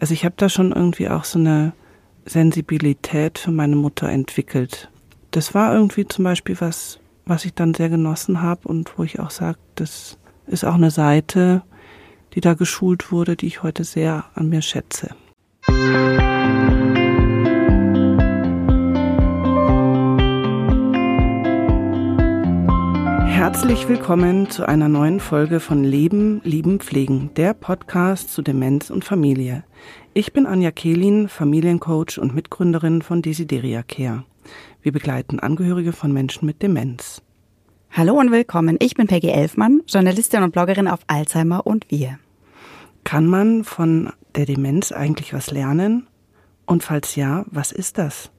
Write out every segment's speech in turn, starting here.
Also ich habe da schon irgendwie auch so eine Sensibilität für meine Mutter entwickelt. Das war irgendwie zum Beispiel was, was ich dann sehr genossen habe und wo ich auch sage, das ist auch eine Seite, die da geschult wurde, die ich heute sehr an mir schätze. Herzlich willkommen zu einer neuen Folge von Leben, Lieben, Pflegen, der Podcast zu Demenz und Familie. Ich bin Anja Kehlin, Familiencoach und Mitgründerin von Desideria Care. Wir begleiten Angehörige von Menschen mit Demenz. Hallo und willkommen. Ich bin Peggy Elfmann, Journalistin und Bloggerin auf Alzheimer und wir. Kann man von der Demenz eigentlich was lernen? Und falls ja, was ist das?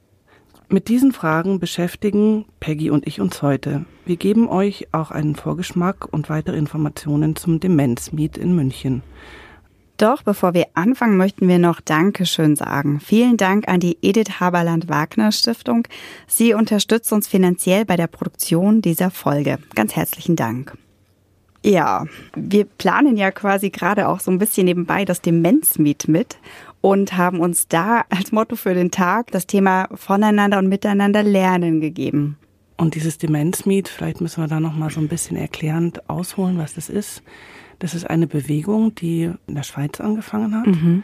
Mit diesen Fragen beschäftigen Peggy und ich uns heute. Wir geben euch auch einen Vorgeschmack und weitere Informationen zum Demenz-Meet in München. Doch bevor wir anfangen, möchten wir noch Dankeschön sagen. Vielen Dank an die Edith Haberland Wagner Stiftung. Sie unterstützt uns finanziell bei der Produktion dieser Folge. Ganz herzlichen Dank. Ja, wir planen ja quasi gerade auch so ein bisschen nebenbei das Demenz-Meet mit und haben uns da als Motto für den Tag das Thema voneinander und miteinander lernen gegeben. Und dieses Demenzmeet, vielleicht müssen wir da noch mal so ein bisschen erklärend ausholen, was das ist. Das ist eine Bewegung, die in der Schweiz angefangen hat mhm.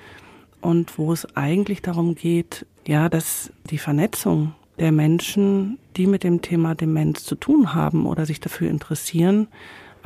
und wo es eigentlich darum geht, ja, dass die Vernetzung der Menschen, die mit dem Thema Demenz zu tun haben oder sich dafür interessieren,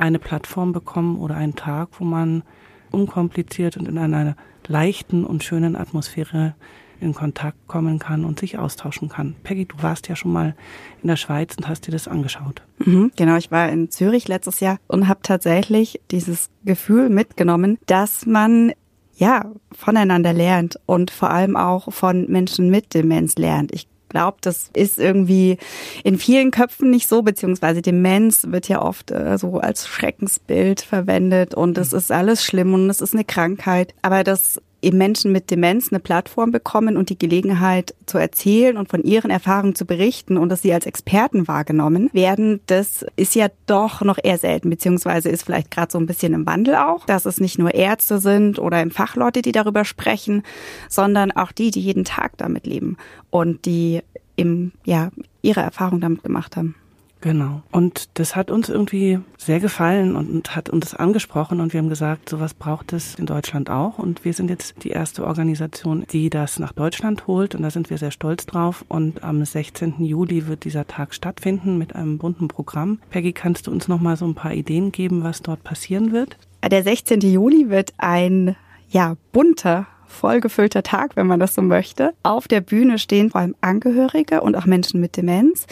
eine Plattform bekommen oder einen Tag, wo man unkompliziert und in einer leichten und schönen Atmosphäre in Kontakt kommen kann und sich austauschen kann. Peggy, du warst ja schon mal in der Schweiz und hast dir das angeschaut. Mhm, genau, ich war in Zürich letztes Jahr und habe tatsächlich dieses Gefühl mitgenommen, dass man ja voneinander lernt und vor allem auch von Menschen mit Demenz lernt. Ich glaube, das ist irgendwie in vielen Köpfen nicht so, beziehungsweise Demenz wird ja oft äh, so als Schreckensbild verwendet und es ist alles schlimm und es ist eine Krankheit. Aber das eben Menschen mit Demenz eine Plattform bekommen und die Gelegenheit zu erzählen und von ihren Erfahrungen zu berichten und dass sie als Experten wahrgenommen werden, das ist ja doch noch eher selten, beziehungsweise ist vielleicht gerade so ein bisschen im Wandel auch, dass es nicht nur Ärzte sind oder im Fachleute, die darüber sprechen, sondern auch die, die jeden Tag damit leben und die im, ja, ihre Erfahrung damit gemacht haben. Genau. Und das hat uns irgendwie sehr gefallen und hat uns angesprochen und wir haben gesagt, sowas braucht es in Deutschland auch. Und wir sind jetzt die erste Organisation, die das nach Deutschland holt und da sind wir sehr stolz drauf. Und am 16. Juli wird dieser Tag stattfinden mit einem bunten Programm. Peggy, kannst du uns noch mal so ein paar Ideen geben, was dort passieren wird? Der 16. Juli wird ein, ja, bunter vollgefüllter Tag, wenn man das so möchte. Auf der Bühne stehen vor allem Angehörige und auch Menschen mit Demenz.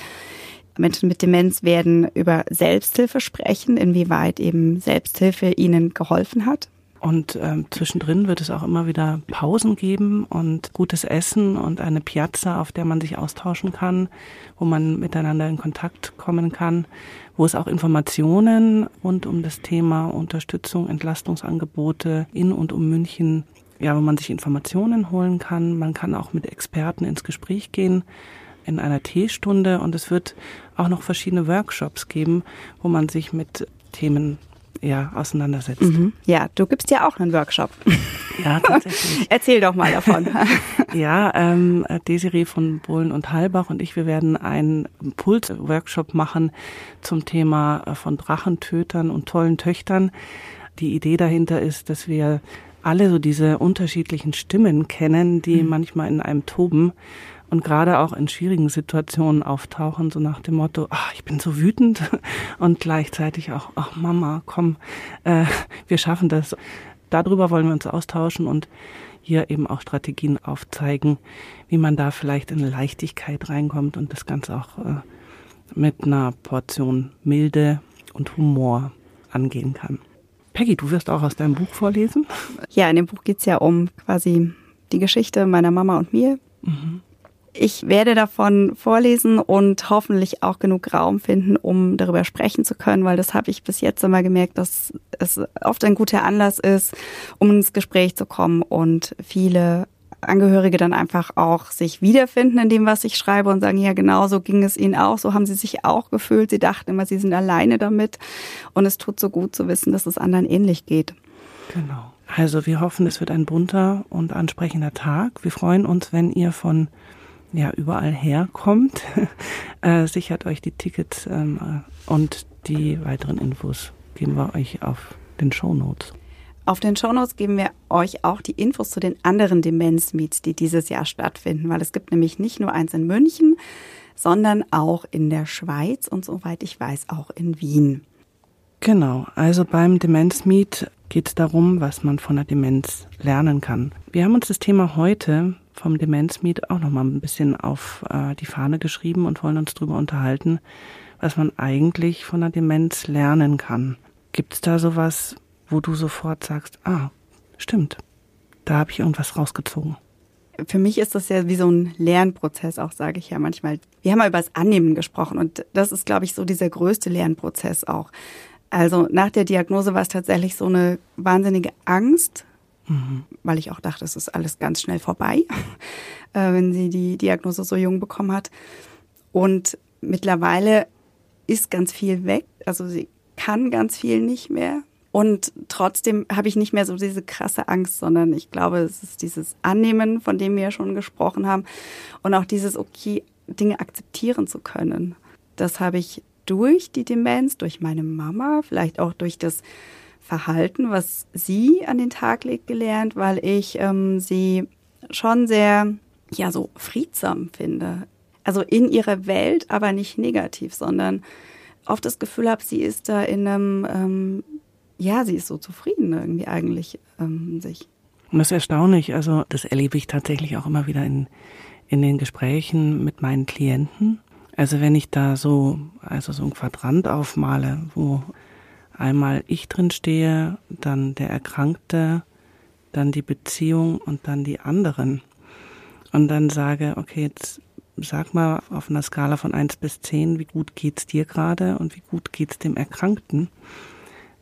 Menschen mit Demenz werden über Selbsthilfe sprechen, inwieweit eben Selbsthilfe ihnen geholfen hat. Und ähm, zwischendrin wird es auch immer wieder Pausen geben und gutes Essen und eine Piazza, auf der man sich austauschen kann, wo man miteinander in Kontakt kommen kann, wo es auch Informationen rund um das Thema Unterstützung, Entlastungsangebote in und um München, ja, wo man sich Informationen holen kann. Man kann auch mit Experten ins Gespräch gehen in einer Teestunde und es wird auch noch verschiedene Workshops geben, wo man sich mit Themen ja, auseinandersetzt. Mhm. Ja, du gibst ja auch einen Workshop. Ja, tatsächlich. Erzähl doch mal davon. ja, ähm, Desiree von Bohlen und Halbach und ich, wir werden einen Impuls-Workshop machen zum Thema äh, von Drachentötern und tollen Töchtern. Die Idee dahinter ist, dass wir alle so diese unterschiedlichen Stimmen kennen, die mhm. manchmal in einem toben und gerade auch in schwierigen Situationen auftauchen, so nach dem Motto, ach, ich bin so wütend und gleichzeitig auch, ach Mama, komm, äh, wir schaffen das. Darüber wollen wir uns austauschen und hier eben auch Strategien aufzeigen, wie man da vielleicht in Leichtigkeit reinkommt und das Ganze auch äh, mit einer Portion Milde und Humor angehen kann. Peggy, du wirst auch aus deinem Buch vorlesen? Ja, in dem Buch geht's ja um quasi die Geschichte meiner Mama und mir. Mhm. Ich werde davon vorlesen und hoffentlich auch genug Raum finden, um darüber sprechen zu können, weil das habe ich bis jetzt immer gemerkt, dass es oft ein guter Anlass ist, um ins Gespräch zu kommen und viele Angehörige dann einfach auch sich wiederfinden in dem, was ich schreibe und sagen, ja, genau so ging es ihnen auch, so haben sie sich auch gefühlt. Sie dachten immer, sie sind alleine damit. Und es tut so gut zu wissen, dass es anderen ähnlich geht. Genau. Also wir hoffen, es wird ein bunter und ansprechender Tag. Wir freuen uns, wenn ihr von ja überall herkommt. äh, sichert euch die Tickets ähm, und die weiteren Infos geben wir euch auf den Show Notes. Auf den Shownotes geben wir euch auch die Infos zu den anderen Demenz-Meets, die dieses Jahr stattfinden, weil es gibt nämlich nicht nur eins in München, sondern auch in der Schweiz und soweit ich weiß auch in Wien. Genau, also beim Demenz-Meet geht es darum, was man von der Demenz lernen kann. Wir haben uns das Thema heute vom Demenz-Meet auch nochmal ein bisschen auf äh, die Fahne geschrieben und wollen uns darüber unterhalten, was man eigentlich von der Demenz lernen kann. Gibt es da sowas, wo du sofort sagst, ah, stimmt, da habe ich irgendwas rausgezogen. Für mich ist das ja wie so ein Lernprozess, auch sage ich ja manchmal. Wir haben mal über das Annehmen gesprochen und das ist, glaube ich, so dieser größte Lernprozess auch. Also nach der Diagnose war es tatsächlich so eine wahnsinnige Angst, mhm. weil ich auch dachte, es ist alles ganz schnell vorbei, äh, wenn sie die Diagnose so jung bekommen hat. Und mittlerweile ist ganz viel weg. Also sie kann ganz viel nicht mehr. Und trotzdem habe ich nicht mehr so diese krasse Angst, sondern ich glaube, es ist dieses Annehmen, von dem wir ja schon gesprochen haben, und auch dieses, okay, Dinge akzeptieren zu können. Das habe ich durch die Demenz, durch meine Mama, vielleicht auch durch das Verhalten, was sie an den Tag legt, gelernt, weil ich ähm, sie schon sehr, ja, so friedsam finde. Also in ihrer Welt, aber nicht negativ, sondern oft das Gefühl habe, sie ist da in einem ähm, ja, sie ist so zufrieden irgendwie eigentlich ähm, sich. Und das ist erstaunlich. Also das erlebe ich tatsächlich auch immer wieder in, in den Gesprächen mit meinen Klienten. Also wenn ich da so, also so ein Quadrant aufmale, wo einmal ich drin stehe, dann der Erkrankte, dann die Beziehung und dann die anderen. Und dann sage, okay, jetzt sag mal auf einer Skala von eins bis zehn, wie gut geht's dir gerade und wie gut geht's dem Erkrankten?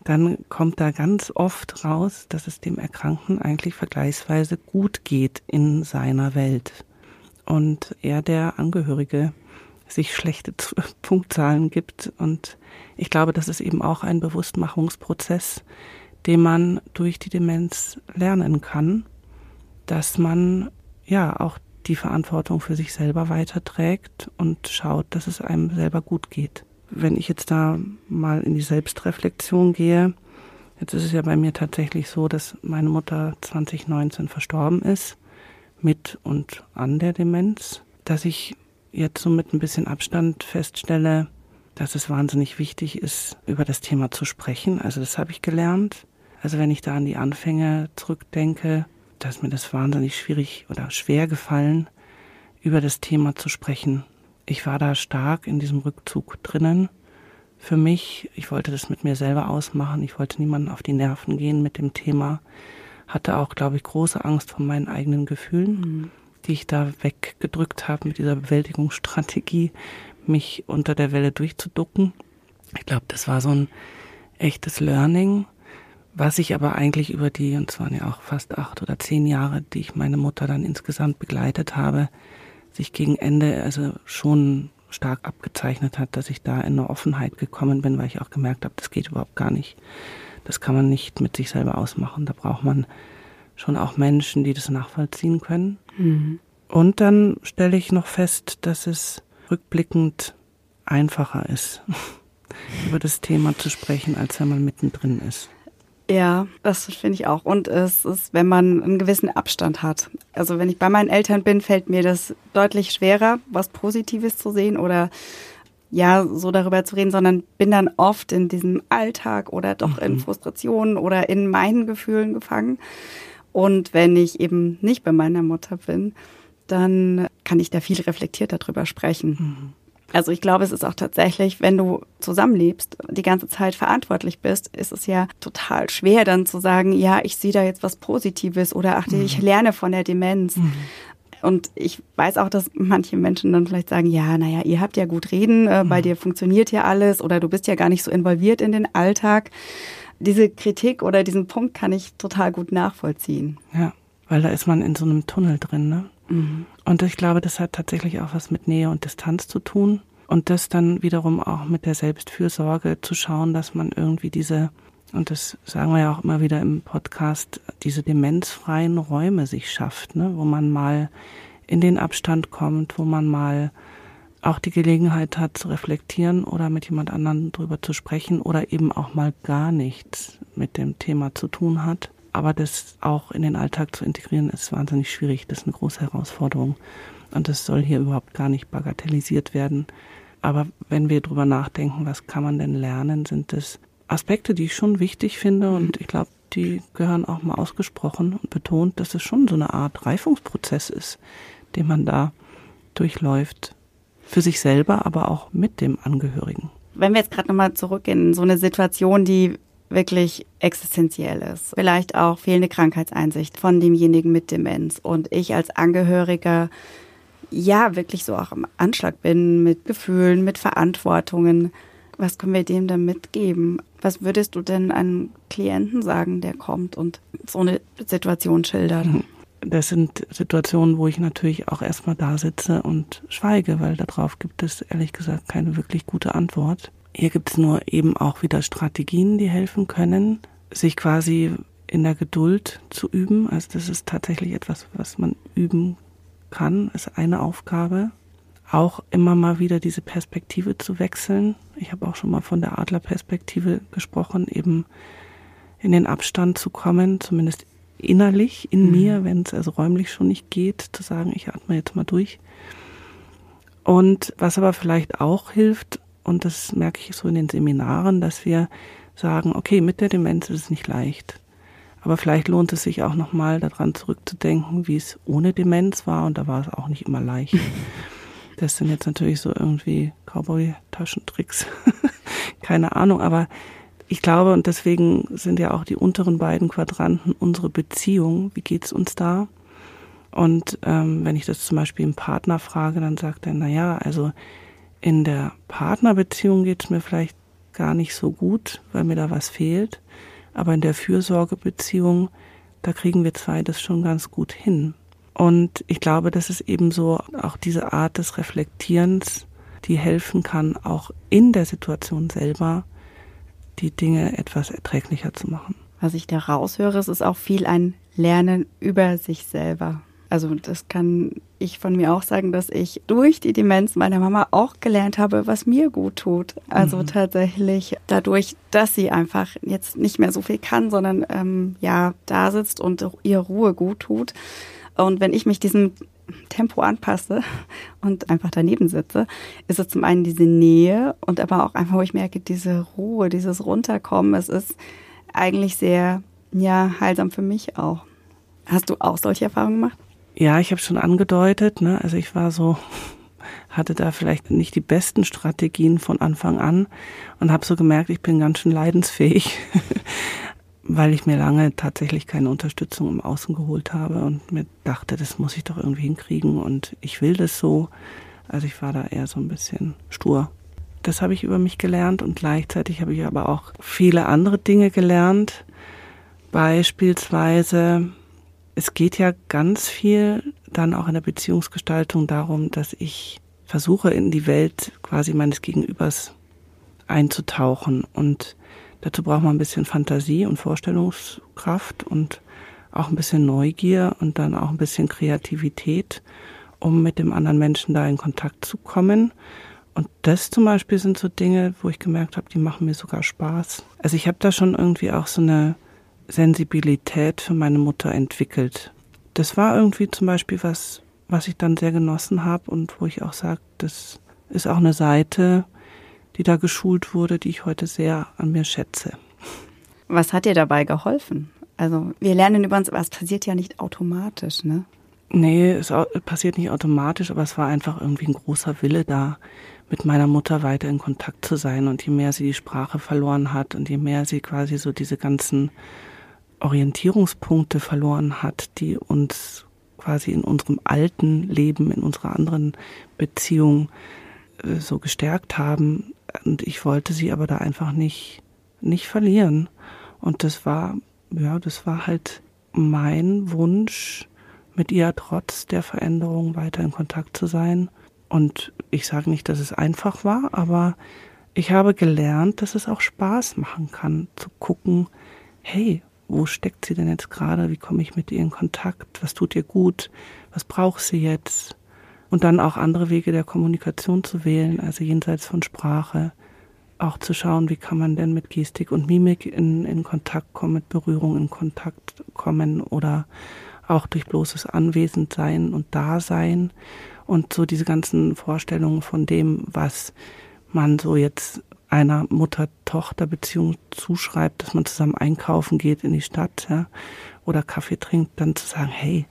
Dann kommt da ganz oft raus, dass es dem Erkrankten eigentlich vergleichsweise gut geht in seiner Welt. Und er der Angehörige sich schlechte Punktzahlen gibt. Und ich glaube, das ist eben auch ein Bewusstmachungsprozess, den man durch die Demenz lernen kann, dass man ja auch die Verantwortung für sich selber weiterträgt und schaut, dass es einem selber gut geht wenn ich jetzt da mal in die Selbstreflexion gehe, jetzt ist es ja bei mir tatsächlich so, dass meine Mutter 2019 verstorben ist, mit und an der Demenz, dass ich jetzt so mit ein bisschen Abstand feststelle, dass es wahnsinnig wichtig ist, über das Thema zu sprechen. Also das habe ich gelernt. Also wenn ich da an die Anfänge zurückdenke, da ist mir das wahnsinnig schwierig oder schwer gefallen, über das Thema zu sprechen ich war da stark in diesem Rückzug drinnen. Für mich, ich wollte das mit mir selber ausmachen. Ich wollte niemanden auf die Nerven gehen mit dem Thema. Hatte auch, glaube ich, große Angst vor meinen eigenen Gefühlen, mhm. die ich da weggedrückt habe mit dieser Bewältigungsstrategie, mich unter der Welle durchzuducken. Ich glaube, das war so ein echtes Learning, was ich aber eigentlich über die, und zwar ja auch fast acht oder zehn Jahre, die ich meine Mutter dann insgesamt begleitet habe, sich gegen Ende also schon stark abgezeichnet hat, dass ich da in eine Offenheit gekommen bin, weil ich auch gemerkt habe, das geht überhaupt gar nicht. Das kann man nicht mit sich selber ausmachen. Da braucht man schon auch Menschen, die das nachvollziehen können. Mhm. Und dann stelle ich noch fest, dass es rückblickend einfacher ist, über das Thema zu sprechen, als wenn man mittendrin ist. Ja, das finde ich auch. Und es ist, wenn man einen gewissen Abstand hat. Also wenn ich bei meinen Eltern bin, fällt mir das deutlich schwerer, was Positives zu sehen oder ja, so darüber zu reden, sondern bin dann oft in diesem Alltag oder doch in mhm. Frustrationen oder in meinen Gefühlen gefangen. Und wenn ich eben nicht bei meiner Mutter bin, dann kann ich da viel reflektierter drüber sprechen. Mhm. Also ich glaube, es ist auch tatsächlich, wenn du zusammenlebst, die ganze Zeit verantwortlich bist, ist es ja total schwer dann zu sagen, ja, ich sehe da jetzt was Positives oder ach, mhm. ich lerne von der Demenz. Mhm. Und ich weiß auch, dass manche Menschen dann vielleicht sagen, ja, naja, ihr habt ja gut reden, äh, bei mhm. dir funktioniert ja alles oder du bist ja gar nicht so involviert in den Alltag. Diese Kritik oder diesen Punkt kann ich total gut nachvollziehen. Ja, weil da ist man in so einem Tunnel drin, ne? Mhm. Und ich glaube, das hat tatsächlich auch was mit Nähe und Distanz zu tun. Und das dann wiederum auch mit der Selbstfürsorge zu schauen, dass man irgendwie diese und das sagen wir ja auch immer wieder im Podcast, diese demenzfreien Räume sich schafft, ne? wo man mal in den Abstand kommt, wo man mal auch die Gelegenheit hat zu reflektieren oder mit jemand anderem drüber zu sprechen oder eben auch mal gar nichts mit dem Thema zu tun hat. Aber das auch in den Alltag zu integrieren, ist wahnsinnig schwierig. Das ist eine große Herausforderung. Und das soll hier überhaupt gar nicht bagatellisiert werden. Aber wenn wir drüber nachdenken, was kann man denn lernen, sind das Aspekte, die ich schon wichtig finde und ich glaube, die gehören auch mal ausgesprochen und betont, dass es schon so eine Art Reifungsprozess ist, den man da durchläuft. Für sich selber, aber auch mit dem Angehörigen. Wenn wir jetzt gerade nochmal zurückgehen in so eine Situation, die wirklich existenziell ist. Vielleicht auch fehlende Krankheitseinsicht von demjenigen mit Demenz. Und ich als Angehöriger ja wirklich so auch im Anschlag bin mit Gefühlen, mit Verantwortungen. Was können wir dem denn mitgeben? Was würdest du denn einem Klienten sagen, der kommt und so eine Situation schildert? Mhm. Das sind Situationen, wo ich natürlich auch erstmal da sitze und schweige, weil darauf gibt es ehrlich gesagt keine wirklich gute Antwort. Hier gibt es nur eben auch wieder Strategien, die helfen können, sich quasi in der Geduld zu üben. Also das ist tatsächlich etwas, was man üben kann, ist eine Aufgabe. Auch immer mal wieder diese Perspektive zu wechseln. Ich habe auch schon mal von der Adlerperspektive gesprochen, eben in den Abstand zu kommen, zumindest innerlich in mhm. mir, wenn es also räumlich schon nicht geht, zu sagen, ich atme jetzt mal durch. Und was aber vielleicht auch hilft, und das merke ich so in den Seminaren, dass wir sagen, okay, mit der Demenz ist es nicht leicht. Aber vielleicht lohnt es sich auch nochmal daran zurückzudenken, wie es ohne Demenz war. Und da war es auch nicht immer leicht. Das sind jetzt natürlich so irgendwie Cowboy-Taschentricks. Keine Ahnung, aber ich glaube, und deswegen sind ja auch die unteren beiden Quadranten unsere Beziehung. Wie geht's uns da? Und ähm, wenn ich das zum Beispiel im Partner frage, dann sagt er, na ja, also in der Partnerbeziehung geht's mir vielleicht gar nicht so gut, weil mir da was fehlt. Aber in der Fürsorgebeziehung, da kriegen wir zwei das schon ganz gut hin. Und ich glaube, das ist eben so auch diese Art des Reflektierens, die helfen kann, auch in der Situation selber die Dinge etwas erträglicher zu machen. Was ich da raushöre, es ist auch viel ein Lernen über sich selber. Also das kann ich von mir auch sagen, dass ich durch die Demenz meiner Mama auch gelernt habe, was mir gut tut. Also mhm. tatsächlich dadurch, dass sie einfach jetzt nicht mehr so viel kann, sondern ähm, ja da sitzt und ihr Ruhe gut tut. Und wenn ich mich diesem Tempo anpasse und einfach daneben sitze, ist es zum einen diese Nähe und aber auch einfach, wo ich merke, diese Ruhe, dieses Runterkommen. Es ist eigentlich sehr, ja, heilsam für mich auch. Hast du auch solche Erfahrungen gemacht? Ja, ich habe schon angedeutet, ne? also ich war so, hatte da vielleicht nicht die besten Strategien von Anfang an und habe so gemerkt, ich bin ganz schön leidensfähig. weil ich mir lange tatsächlich keine Unterstützung im Außen geholt habe und mir dachte, das muss ich doch irgendwie hinkriegen und ich will das so. Also ich war da eher so ein bisschen stur. Das habe ich über mich gelernt und gleichzeitig habe ich aber auch viele andere Dinge gelernt. Beispielsweise, es geht ja ganz viel dann auch in der Beziehungsgestaltung darum, dass ich versuche, in die Welt quasi meines Gegenübers einzutauchen und Dazu braucht man ein bisschen Fantasie und Vorstellungskraft und auch ein bisschen Neugier und dann auch ein bisschen Kreativität, um mit dem anderen Menschen da in Kontakt zu kommen. Und das zum Beispiel sind so Dinge, wo ich gemerkt habe, die machen mir sogar Spaß. Also ich habe da schon irgendwie auch so eine Sensibilität für meine Mutter entwickelt. Das war irgendwie zum Beispiel was, was ich dann sehr genossen habe und wo ich auch sage, das ist auch eine Seite, die da geschult wurde, die ich heute sehr an mir schätze. Was hat dir dabei geholfen? Also wir lernen über uns, aber es passiert ja nicht automatisch, ne? Nee, es passiert nicht automatisch, aber es war einfach irgendwie ein großer Wille da, mit meiner Mutter weiter in Kontakt zu sein. Und je mehr sie die Sprache verloren hat und je mehr sie quasi so diese ganzen Orientierungspunkte verloren hat, die uns quasi in unserem alten Leben, in unserer anderen Beziehung äh, so gestärkt haben, und ich wollte sie aber da einfach nicht, nicht verlieren. Und das war, ja, das war halt mein Wunsch, mit ihr trotz der Veränderung weiter in Kontakt zu sein. Und ich sage nicht, dass es einfach war, aber ich habe gelernt, dass es auch Spaß machen kann, zu gucken, hey, wo steckt sie denn jetzt gerade? Wie komme ich mit ihr in Kontakt? Was tut ihr gut? Was braucht sie jetzt? Und dann auch andere Wege der Kommunikation zu wählen, also jenseits von Sprache. Auch zu schauen, wie kann man denn mit Gestik und Mimik in, in Kontakt kommen, mit Berührung in Kontakt kommen oder auch durch bloßes Anwesendsein und Dasein und so diese ganzen Vorstellungen von dem, was man so jetzt einer Mutter-Tochter-Beziehung zuschreibt, dass man zusammen einkaufen geht in die Stadt ja, oder Kaffee trinkt, dann zu sagen, hey,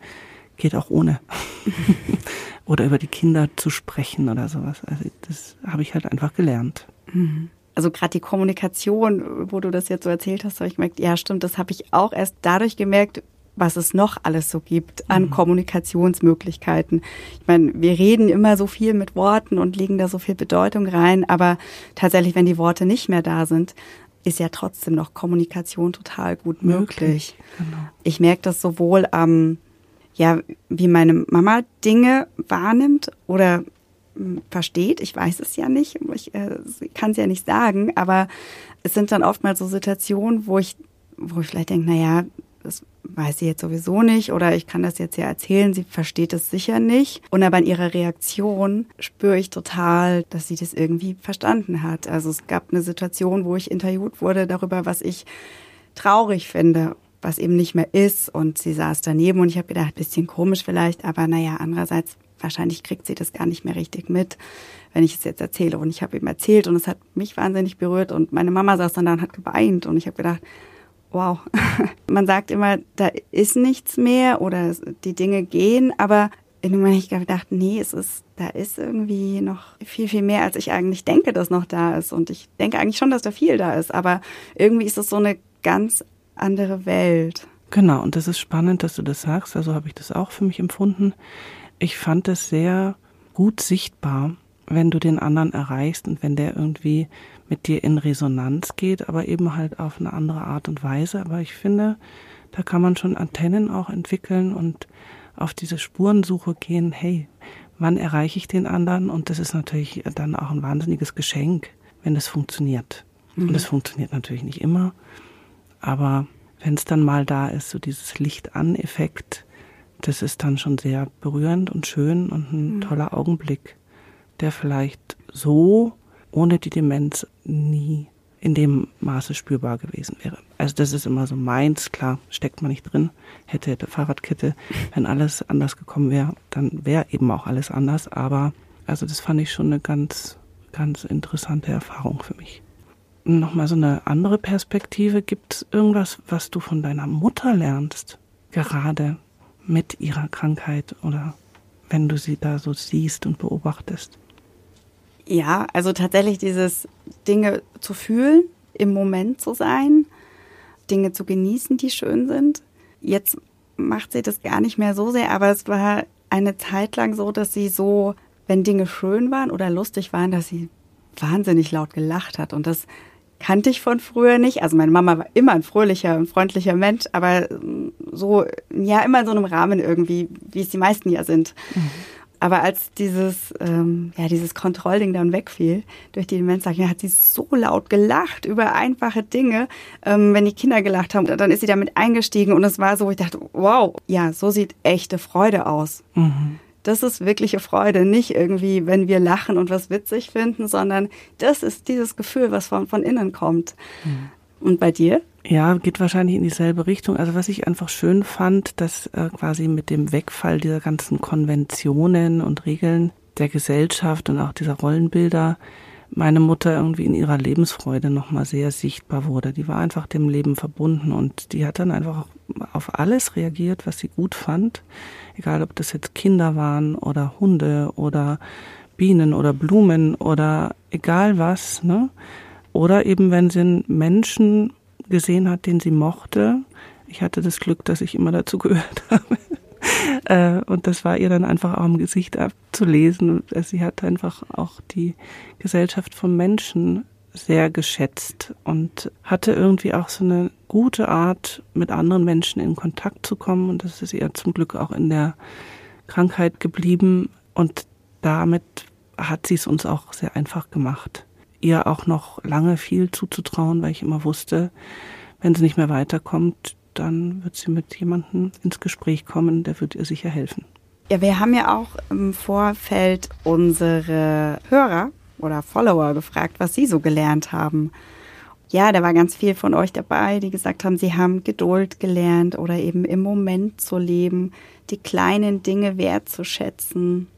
geht auch ohne. oder über die Kinder zu sprechen oder sowas. Also das habe ich halt einfach gelernt. Mhm. Also gerade die Kommunikation, wo du das jetzt so erzählt hast, habe ich gemerkt, ja stimmt, das habe ich auch erst dadurch gemerkt, was es noch alles so gibt an mhm. Kommunikationsmöglichkeiten. Ich meine, wir reden immer so viel mit Worten und legen da so viel Bedeutung rein, aber tatsächlich, wenn die Worte nicht mehr da sind, ist ja trotzdem noch Kommunikation total gut möglich. möglich. Genau. Ich merke das sowohl am, ja, wie meine Mama Dinge wahrnimmt oder hm, versteht. Ich weiß es ja nicht. Ich äh, kann es ja nicht sagen, aber es sind dann oftmals so Situationen, wo ich, wo ich vielleicht denke, na ja, das weiß sie jetzt sowieso nicht oder ich kann das jetzt ja erzählen, sie versteht es sicher nicht. Und aber in ihrer Reaktion spüre ich total, dass sie das irgendwie verstanden hat. Also es gab eine Situation, wo ich interviewt wurde darüber, was ich traurig finde, was eben nicht mehr ist. Und sie saß daneben und ich habe gedacht, bisschen komisch vielleicht, aber naja, andererseits wahrscheinlich kriegt sie das gar nicht mehr richtig mit, wenn ich es jetzt erzähle. Und ich habe ihm erzählt und es hat mich wahnsinnig berührt und meine Mama saß dann da und hat geweint und ich habe gedacht, wow. Man sagt immer, da ist nichts mehr oder die Dinge gehen, aber Moment habe ich gedacht, nee, es ist, da ist irgendwie noch viel, viel mehr, als ich eigentlich denke, dass noch da ist. Und ich denke eigentlich schon, dass da viel da ist, aber irgendwie ist es so eine ganz andere Welt. Genau, und das ist spannend, dass du das sagst. Also habe ich das auch für mich empfunden. Ich fand es sehr gut sichtbar, wenn du den anderen erreichst und wenn der irgendwie mit dir in Resonanz geht, aber eben halt auf eine andere Art und Weise. Aber ich finde, da kann man schon Antennen auch entwickeln und auf diese Spurensuche gehen, hey, wann erreiche ich den anderen? Und das ist natürlich dann auch ein wahnsinniges Geschenk, wenn es funktioniert. Mhm. Und es funktioniert natürlich nicht immer, aber wenn es dann mal da ist, so dieses Licht-an-Effekt, das ist dann schon sehr berührend und schön und ein mhm. toller Augenblick, der vielleicht so ohne die Demenz nie in dem Maße spürbar gewesen wäre. Also das ist immer so meins, klar, steckt man nicht drin, hätte, hätte Fahrradkette, wenn alles anders gekommen wäre, dann wäre eben auch alles anders, aber also das fand ich schon eine ganz, ganz interessante Erfahrung für mich. Nochmal so eine andere Perspektive, gibt es irgendwas, was du von deiner Mutter lernst, gerade mit ihrer Krankheit oder wenn du sie da so siehst und beobachtest? Ja, also tatsächlich dieses Dinge zu fühlen, im Moment zu sein, Dinge zu genießen, die schön sind. Jetzt macht sie das gar nicht mehr so sehr, aber es war eine Zeit lang so, dass sie so, wenn Dinge schön waren oder lustig waren, dass sie wahnsinnig laut gelacht hat. Und das kannte ich von früher nicht. Also meine Mama war immer ein fröhlicher und freundlicher Mensch, aber so, ja, immer in so einem Rahmen irgendwie, wie es die meisten ja sind. Mhm. Aber als dieses, ähm, ja, dieses Kontrollding dann wegfiel durch die Demenz, ja, hat sie so laut gelacht über einfache Dinge. Ähm, wenn die Kinder gelacht haben, dann ist sie damit eingestiegen und es war so, ich dachte, wow, ja, so sieht echte Freude aus. Mhm. Das ist wirkliche Freude, nicht irgendwie, wenn wir lachen und was witzig finden, sondern das ist dieses Gefühl, was von, von innen kommt. Mhm. Und bei dir? Ja, geht wahrscheinlich in dieselbe Richtung. Also was ich einfach schön fand, dass äh, quasi mit dem Wegfall dieser ganzen Konventionen und Regeln der Gesellschaft und auch dieser Rollenbilder meine Mutter irgendwie in ihrer Lebensfreude nochmal sehr sichtbar wurde. Die war einfach dem Leben verbunden und die hat dann einfach auf alles reagiert, was sie gut fand. Egal, ob das jetzt Kinder waren oder Hunde oder Bienen oder Blumen oder egal was, ne? Oder eben, wenn sie einen Menschen gesehen hat, den sie mochte. Ich hatte das Glück, dass ich immer dazu gehört habe. Äh, und das war ihr dann einfach auch im Gesicht abzulesen. Sie hat einfach auch die Gesellschaft von Menschen sehr geschätzt und hatte irgendwie auch so eine gute Art, mit anderen Menschen in Kontakt zu kommen. Und das ist ihr zum Glück auch in der Krankheit geblieben. Und damit hat sie es uns auch sehr einfach gemacht ihr auch noch lange viel zuzutrauen, weil ich immer wusste, wenn sie nicht mehr weiterkommt, dann wird sie mit jemandem ins Gespräch kommen, der wird ihr sicher helfen. Ja, wir haben ja auch im Vorfeld unsere Hörer oder Follower gefragt, was sie so gelernt haben. Ja, da war ganz viel von euch dabei, die gesagt haben, sie haben Geduld gelernt oder eben im Moment zu leben, die kleinen Dinge wertzuschätzen,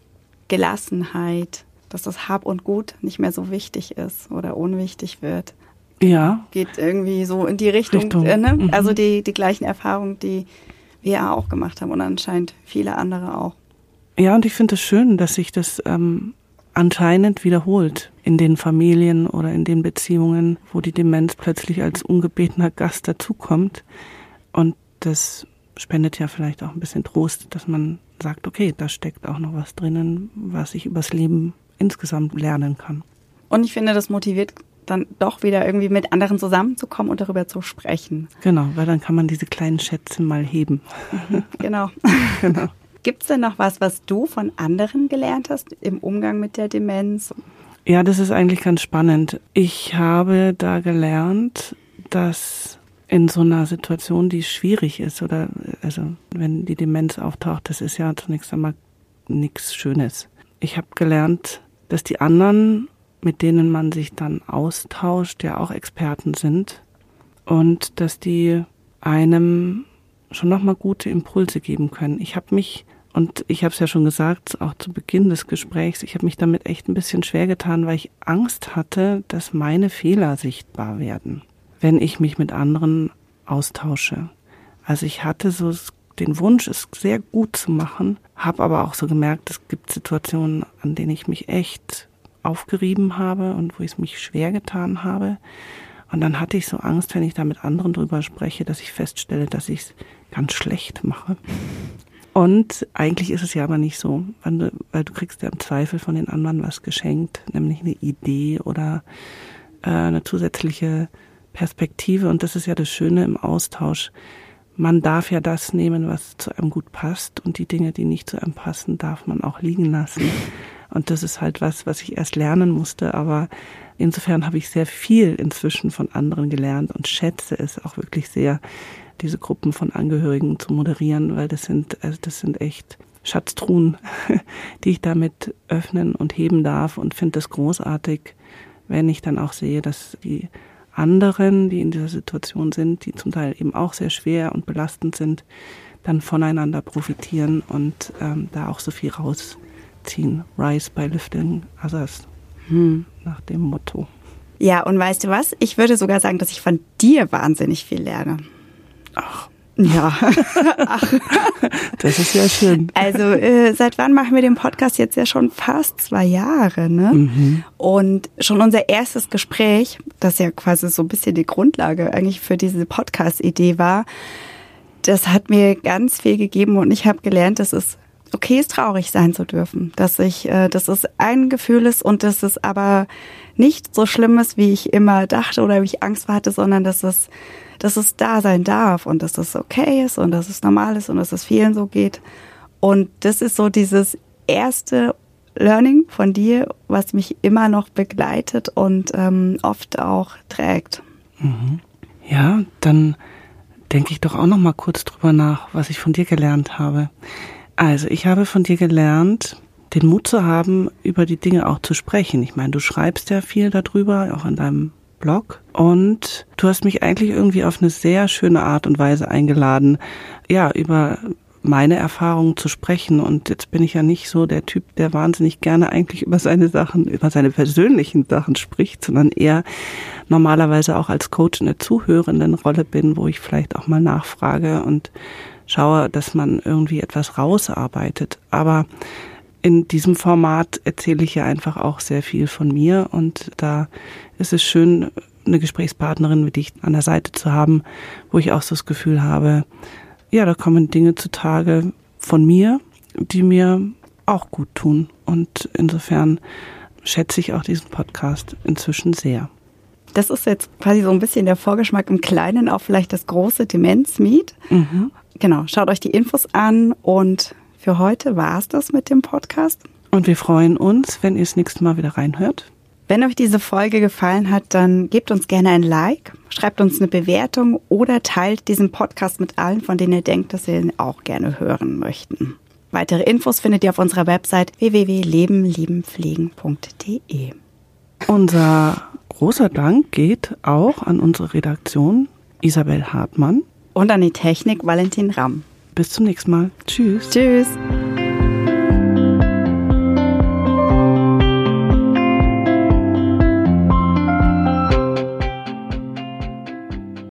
Gelassenheit, dass das Hab und Gut nicht mehr so wichtig ist oder unwichtig wird. Ja. Geht irgendwie so in die Richtung, Richtung. Äh, ne? Mhm. also die, die gleichen Erfahrungen, die wir auch gemacht haben und anscheinend viele andere auch. Ja, und ich finde es schön, dass sich das ähm, anscheinend wiederholt in den Familien oder in den Beziehungen, wo die Demenz plötzlich als ungebetener Gast dazukommt. Und das spendet ja vielleicht auch ein bisschen Trost, dass man sagt, okay, da steckt auch noch was drinnen, was ich übers Leben insgesamt lernen kann. Und ich finde, das motiviert dann doch wieder irgendwie mit anderen zusammenzukommen und darüber zu sprechen. Genau, weil dann kann man diese kleinen Schätze mal heben. Genau. genau. Gibt es denn noch was, was du von anderen gelernt hast im Umgang mit der Demenz? Ja, das ist eigentlich ganz spannend. Ich habe da gelernt, dass in so einer Situation, die schwierig ist, oder also wenn die Demenz auftaucht, das ist ja zunächst einmal nichts Schönes. Ich habe gelernt, dass die anderen, mit denen man sich dann austauscht, ja auch Experten sind und dass die einem schon nochmal gute Impulse geben können. Ich habe mich, und ich habe es ja schon gesagt, auch zu Beginn des Gesprächs, ich habe mich damit echt ein bisschen schwer getan, weil ich Angst hatte, dass meine Fehler sichtbar werden, wenn ich mich mit anderen austausche. Also ich hatte so den Wunsch, es sehr gut zu machen, habe aber auch so gemerkt, es gibt Situationen, an denen ich mich echt aufgerieben habe und wo ich es mich schwer getan habe. Und dann hatte ich so Angst, wenn ich da mit anderen drüber spreche, dass ich feststelle, dass ich es ganz schlecht mache. Und eigentlich ist es ja aber nicht so, weil du, weil du kriegst ja im Zweifel von den anderen was geschenkt, nämlich eine Idee oder äh, eine zusätzliche Perspektive. Und das ist ja das Schöne im Austausch. Man darf ja das nehmen, was zu einem gut passt und die Dinge, die nicht zu einem passen, darf man auch liegen lassen. Und das ist halt was, was ich erst lernen musste, aber insofern habe ich sehr viel inzwischen von anderen gelernt und schätze es auch wirklich sehr, diese Gruppen von Angehörigen zu moderieren, weil das sind, also das sind echt Schatztruhen, die ich damit öffnen und heben darf und finde das großartig, wenn ich dann auch sehe, dass die anderen, die in dieser Situation sind, die zum Teil eben auch sehr schwer und belastend sind, dann voneinander profitieren und ähm, da auch so viel rausziehen. Rise by lifting others. Hm. Nach dem Motto. Ja, und weißt du was? Ich würde sogar sagen, dass ich von dir wahnsinnig viel lerne. Ach. Ja. Ach. Das ist ja schön. Also äh, seit wann machen wir den Podcast jetzt ja schon fast zwei Jahre, ne? Mhm. Und schon unser erstes Gespräch, das ja quasi so ein bisschen die Grundlage eigentlich für diese Podcast-Idee war, das hat mir ganz viel gegeben und ich habe gelernt, dass es okay ist, traurig sein zu dürfen, dass ich, äh, dass es ein Gefühl ist und dass es aber nicht so schlimm ist, wie ich immer dachte oder wie ich Angst hatte, sondern dass es dass es da sein darf und dass das okay ist und dass es normal ist und dass es vielen so geht. Und das ist so dieses erste Learning von dir, was mich immer noch begleitet und ähm, oft auch trägt. Mhm. Ja, dann denke ich doch auch noch mal kurz drüber nach, was ich von dir gelernt habe. Also, ich habe von dir gelernt, den Mut zu haben, über die Dinge auch zu sprechen. Ich meine, du schreibst ja viel darüber, auch in deinem Blog. Und du hast mich eigentlich irgendwie auf eine sehr schöne Art und Weise eingeladen, ja, über meine Erfahrungen zu sprechen. Und jetzt bin ich ja nicht so der Typ, der wahnsinnig gerne eigentlich über seine Sachen, über seine persönlichen Sachen spricht, sondern eher normalerweise auch als Coach in der zuhörenden Rolle bin, wo ich vielleicht auch mal nachfrage und schaue, dass man irgendwie etwas rausarbeitet. Aber in diesem Format erzähle ich ja einfach auch sehr viel von mir und da ist es schön, eine Gesprächspartnerin wie dich an der Seite zu haben, wo ich auch so das Gefühl habe, ja, da kommen Dinge zutage von mir, die mir auch gut tun. Und insofern schätze ich auch diesen Podcast inzwischen sehr. Das ist jetzt quasi so ein bisschen der Vorgeschmack im Kleinen auf vielleicht das große Demenz-Meet. Mhm. Genau, schaut euch die Infos an und für heute war es das mit dem Podcast. Und wir freuen uns, wenn ihr das nächste Mal wieder reinhört. Wenn euch diese Folge gefallen hat, dann gebt uns gerne ein Like, schreibt uns eine Bewertung oder teilt diesen Podcast mit allen, von denen ihr denkt, dass ihr ihn auch gerne hören möchten. Weitere Infos findet ihr auf unserer Website www.lebenliebenpflegen.de. Unser großer Dank geht auch an unsere Redaktion Isabel Hartmann und an die Technik Valentin Ramm. Bis zum nächsten Mal. Tschüss. Tschüss.